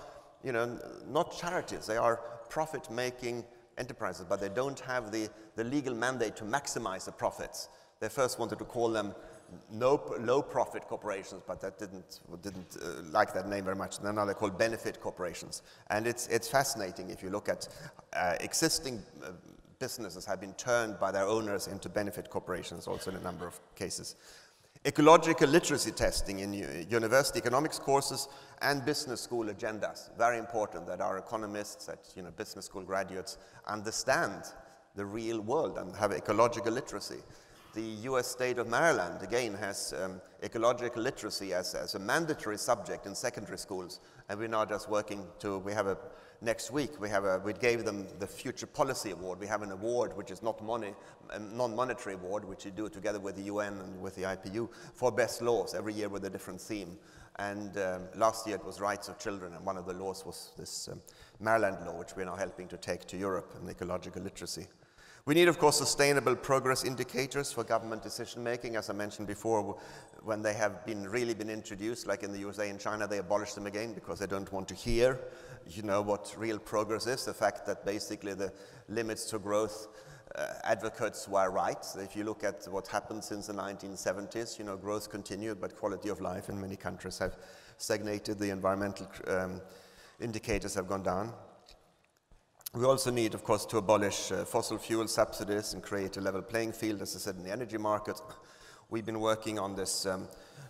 you know, not charities, they are profit-making enterprises, but they don't have the, the legal mandate to maximize the profits. They first wanted to call them no, low profit corporations, but that didn't, didn't uh, like that name very much. And now they're called benefit corporations. And it's, it's fascinating if you look at uh, existing uh, businesses have been turned by their owners into benefit corporations also in a number of cases. Ecological literacy testing in university economics courses and business school agendas. Very important that our economists, that you know, business school graduates understand the real world and have ecological literacy. The US state of Maryland, again, has um, ecological literacy as, as a mandatory subject in secondary schools. And we're now just working to, we have a, next week, we have a, we gave them the Future Policy Award. We have an award which is not money, a non-monetary award, which we do together with the UN and with the IPU for best laws, every year with a different theme. And um, last year it was rights of children, and one of the laws was this um, Maryland law, which we're now helping to take to Europe, and ecological literacy. We need, of course, sustainable progress indicators for government decision making. As I mentioned before, when they have been really been introduced, like in the USA and China, they abolish them again because they don't want to hear, you know, what real progress is. The fact that basically the limits to growth uh, advocates were right. If you look at what happened since the 1970s, you know, growth continued, but quality of life in many countries have stagnated. The environmental um, indicators have gone down. We also need, of course, to abolish uh, fossil fuel subsidies and create a level playing field, as I said, in the energy market. We've been working on this um,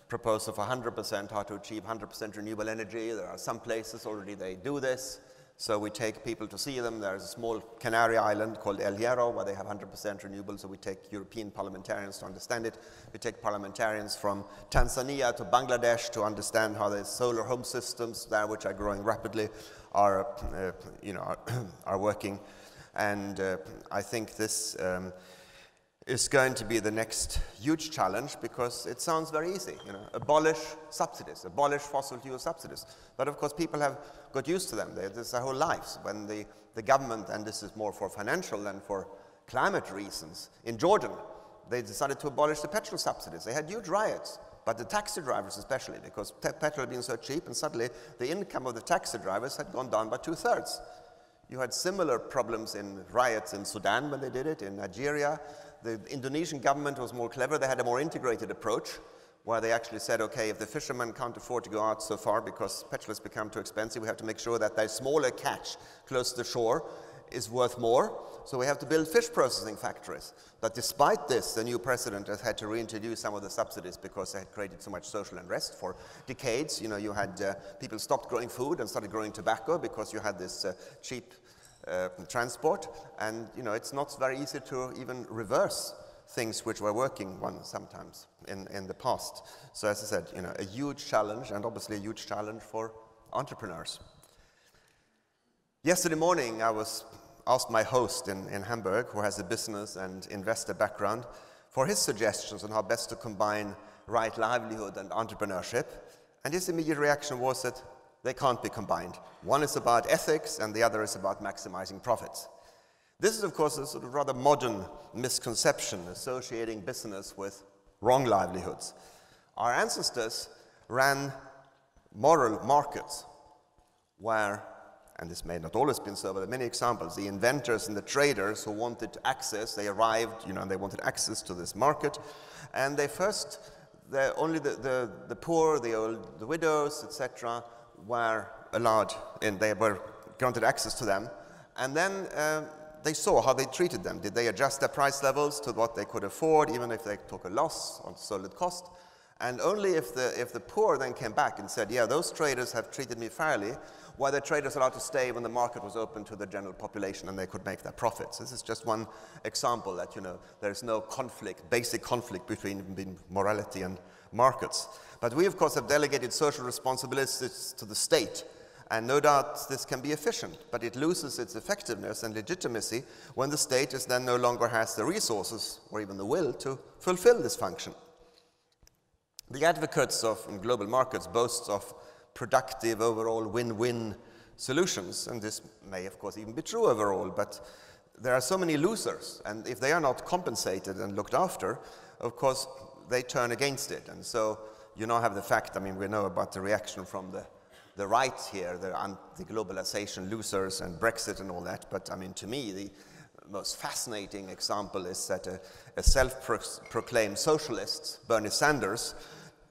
proposal for 100%, how to achieve 100% renewable energy. There are some places already they do this. So we take people to see them. There's a small Canary island called El Hierro where they have 100% renewable. So we take European parliamentarians to understand it. We take parliamentarians from Tanzania to Bangladesh to understand how the solar home systems there, which are growing rapidly, are, uh, you know, are, are, working. And uh, I think this um, is going to be the next huge challenge because it sounds very easy. You know, abolish subsidies, abolish fossil fuel subsidies. But of course, people have got used to them. They, this is their whole lives. When the, the government, and this is more for financial than for climate reasons, in Jordan, they decided to abolish the petrol subsidies. They had huge riots. But the taxi drivers especially, because petrol had been so cheap, and suddenly the income of the taxi drivers had gone down by two-thirds. You had similar problems in riots in Sudan when they did it, in Nigeria. The Indonesian government was more clever. They had a more integrated approach where they actually said, okay, if the fishermen can't afford to go out so far because petrol has become too expensive, we have to make sure that their smaller catch close to the shore is worth more. So we have to build fish processing factories. But despite this, the new president has had to reintroduce some of the subsidies because they had created so much social unrest for decades. You know, you had uh, people stopped growing food and started growing tobacco because you had this uh, cheap uh, transport. And, you know, it's not very easy to even reverse things which were working one sometimes in, in the past. So as I said, you know, a huge challenge and obviously a huge challenge for entrepreneurs. Yesterday morning, I was asked my host in, in Hamburg, who has a business and investor background, for his suggestions on how best to combine right livelihood and entrepreneurship. And his immediate reaction was that they can't be combined. One is about ethics, and the other is about maximizing profits. This is, of course, a sort of rather modern misconception associating business with wrong livelihoods. Our ancestors ran moral markets where and this may not always been so, but there are many examples. The inventors and the traders who wanted access, they arrived, you know, and they wanted access to this market, and they first, only the, the, the poor, the old, the widows, etc., were allowed, and they were granted access to them, and then um, they saw how they treated them. Did they adjust their price levels to what they could afford, even if they took a loss on solid cost? And only if the, if the poor then came back and said, yeah, those traders have treated me fairly, why the traders allowed to stay when the market was open to the general population and they could make their profits. This is just one example that, you know, there's no conflict, basic conflict between morality and markets. But we, of course, have delegated social responsibilities to the state. And no doubt this can be efficient, but it loses its effectiveness and legitimacy when the state is then no longer has the resources or even the will to fulfill this function. The advocates of global markets boast of productive overall win-win solutions. And this may, of course, even be true overall, but there are so many losers. And if they are not compensated and looked after, of course, they turn against it. And so you now have the fact, I mean, we know about the reaction from the, the right here, the anti-globalization losers and Brexit and all that. But I mean, to me, the, most fascinating example is that a, a self proclaimed socialist, Bernie Sanders,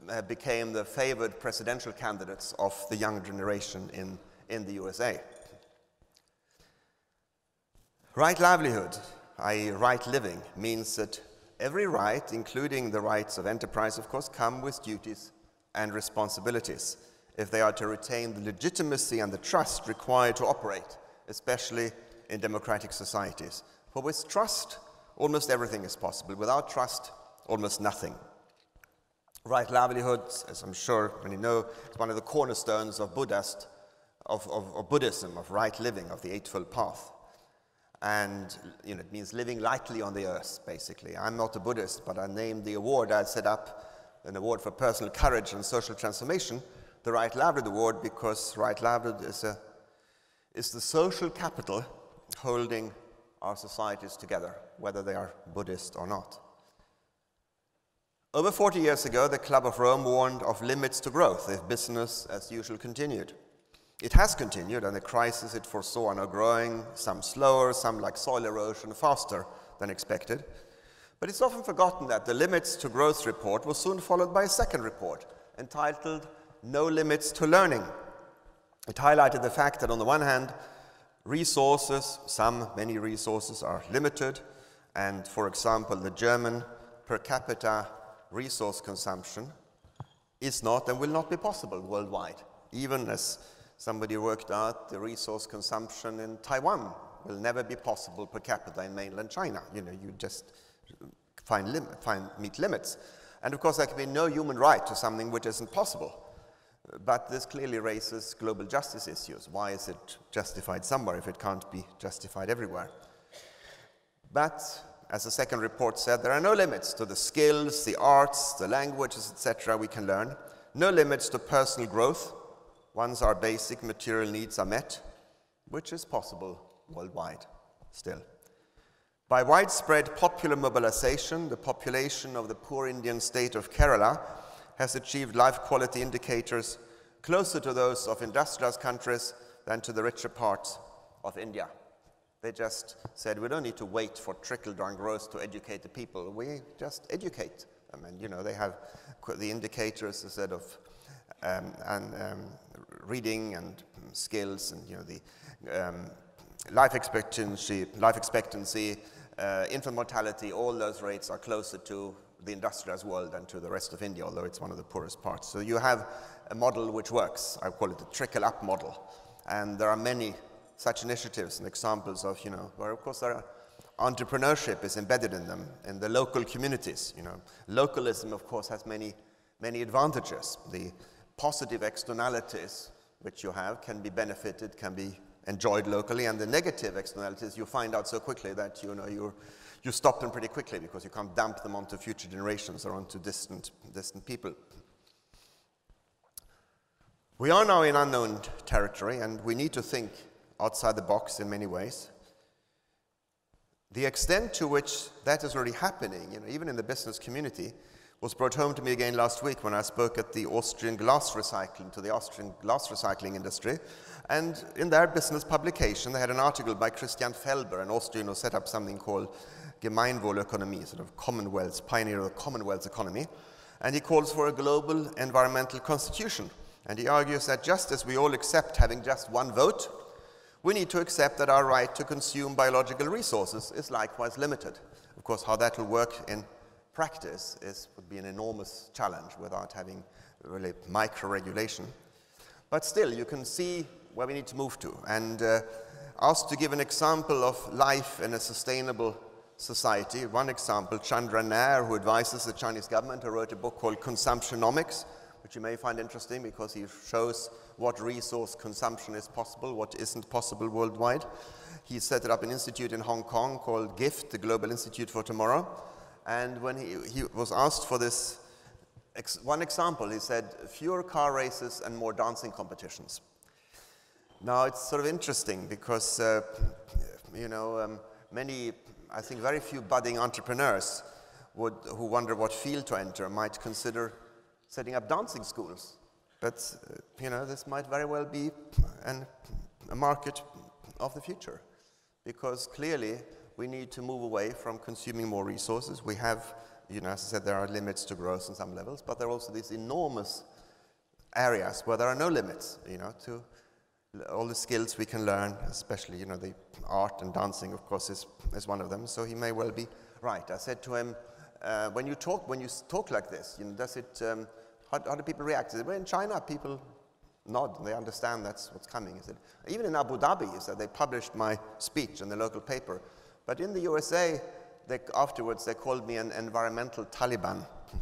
uh, became the favored presidential candidates of the young generation in, in the USA. Right livelihood, i.e., right living, means that every right, including the rights of enterprise, of course, come with duties and responsibilities if they are to retain the legitimacy and the trust required to operate, especially in democratic societies. For with trust, almost everything is possible. Without trust, almost nothing. Right livelihood, as I'm sure many know, is one of the cornerstones of, Buddhist, of, of, of Buddhism, of right living, of the Eightfold Path. And you know, it means living lightly on the earth, basically. I'm not a Buddhist, but I named the award I set up, an award for personal courage and social transformation, the Right Livelihood Award, because right livelihood is, a, is the social capital holding our societies together, whether they are Buddhist or not. Over 40 years ago, the Club of Rome warned of limits to growth if business as usual continued. It has continued, and the crisis it foresaw are now growing, some slower, some like soil erosion, faster than expected. But it's often forgotten that the limits to growth report was soon followed by a second report entitled No Limits to Learning. It highlighted the fact that, on the one hand, resources, some, many resources, are limited, and for example, the German per capita resource consumption is not and will not be possible worldwide. Even as somebody worked out, the resource consumption in Taiwan will never be possible per capita in mainland China. You know, you just find, lim- find meet limits. And of course, there can be no human right to something which isn't possible. But this clearly raises global justice issues. Why is it justified somewhere if it can't be justified everywhere? But as the second report said, there are no limits to the skills, the arts, the languages, etc. we can learn, no limits to personal growth once our basic material needs are met, which is possible worldwide still. By widespread popular mobilization, the population of the poor Indian state of Kerala has achieved life quality indicators closer to those of industrialized countries than to the richer parts of India. They just said, we don't need to wait for trickle-down growth to educate the people. We just educate them. And, you know, they have the indicators instead of um, and, um, reading and skills and, you know, the um, life expectancy, life expectancy uh, infant mortality, all those rates are closer to the industrialized world than to the rest of India, although it's one of the poorest parts. So you have a model which works. I call it the trickle-up model. And there are many such initiatives and examples of, you know, where of course there are entrepreneurship is embedded in them, in the local communities. You know, localism, of course, has many, many advantages. The positive externalities which you have can be benefited, can be enjoyed locally, and the negative externalities you find out so quickly that you know you you stop them pretty quickly because you can't dump them onto future generations or onto distant distant people. We are now in unknown territory, and we need to think outside the box in many ways. The extent to which that is already happening, you know, even in the business community, was brought home to me again last week when I spoke at the Austrian glass recycling, to the Austrian glass recycling industry. And in their business publication, they had an article by Christian Felber, an Austrian who set up something called Gemeinwohlökonomie, sort of Commonwealth, pioneer of the Commonwealth economy. And he calls for a global environmental constitution. And he argues that just as we all accept having just one vote, we need to accept that our right to consume biological resources is likewise limited. Of course, how that will work in practice is, would be an enormous challenge without having really micro regulation. But still, you can see where we need to move to. And uh, asked to give an example of life in a sustainable society. One example, Chandran Nair, who advises the Chinese government, who wrote a book called Consumptionomics, which you may find interesting because he shows what resource consumption is possible, what isn't possible worldwide. He set up an institute in Hong Kong called GIFT, the Global Institute for Tomorrow. And when he, he was asked for this ex one example, he said fewer car races and more dancing competitions. Now it's sort of interesting because, uh, you know, um, many, I think very few budding entrepreneurs would, who wonder what field to enter might consider setting up dancing schools. But, uh, you know, this might very well be an, a market of the future. Because clearly, we need to move away from consuming more resources. We have, you know, as I said, there are limits to growth on some levels, but there are also these enormous areas where there are no limits, you know, to all the skills we can learn, especially, you know, the art and dancing, of course, is, is one of them. So he may well be right. I said to him, uh, when you talk, when you talk like this, you know, does it, um, how, how, do people react? Well, in China, people nod and they understand that's what's coming. He said, even in Abu Dhabi, he said, they published my speech in the local paper. But in the USA, they, afterwards, they called me an environmental Taliban.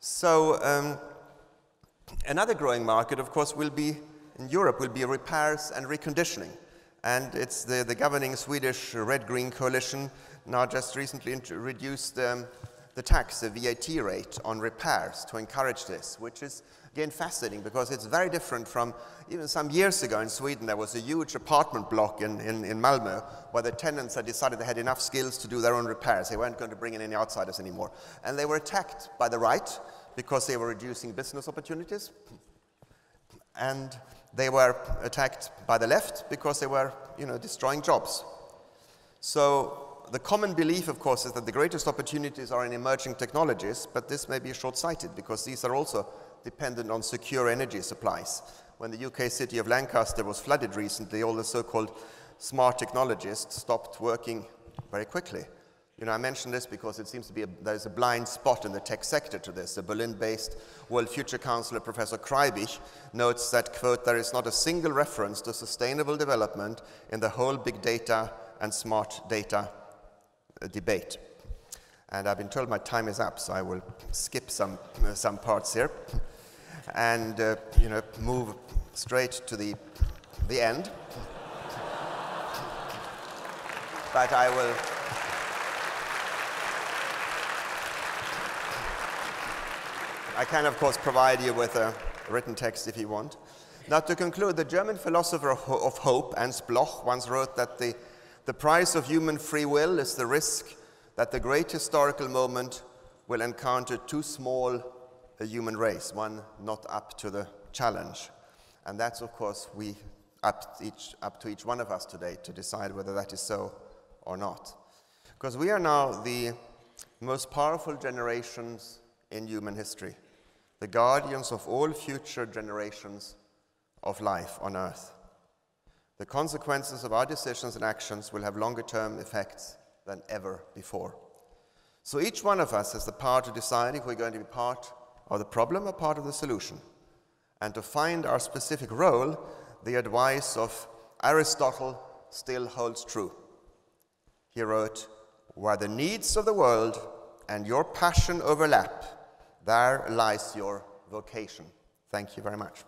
so, um, another growing market, of course, will be in Europe, will be repairs and reconditioning. And it's the, the governing Swedish Red Green Coalition now just recently reduced um, the tax, the VAT rate on repairs to encourage this, which is again fascinating because it's very different from even some years ago in Sweden. There was a huge apartment block in, in, in Malmö where the tenants had decided they had enough skills to do their own repairs. They weren't going to bring in any outsiders anymore. And they were attacked by the right because they were reducing business opportunities. And they were attacked by the left because they were you know, destroying jobs. So the common belief, of course, is that the greatest opportunities are in emerging technologies, but this may be short-sighted because these are also dependent on secure energy supplies. When the UK city of Lancaster was flooded recently, all the so-called smart technologists stopped working very quickly. You know, I mention this because it seems to be a, there's a blind spot in the tech sector to this. The Berlin-based World Future Councillor Professor Kreibich notes that, quote, there is not a single reference to sustainable development in the whole big data and smart data uh, debate. And I've been told my time is up, so I will skip some, uh, some parts here and, uh, you know, move straight to the, the end. but I will... I can, of course, provide you with a written text if you want. Now, to conclude, the German philosopher of hope, Ernst Bloch, once wrote that the, the price of human free will is the risk that the great historical moment will encounter too small a human race, one not up to the challenge. And that's, of course, we up, each, up to each one of us today to decide whether that is so or not. Because we are now the most powerful generations in human history the guardians of all future generations of life on earth. The consequences of our decisions and actions will have longer term effects than ever before. So each one of us has the power to decide if we're going to be part of the problem or part of the solution. And to find our specific role, the advice of Aristotle still holds true. He wrote, Where the needs of the world and your passion overlap, there lies your vocation. Thank you very much.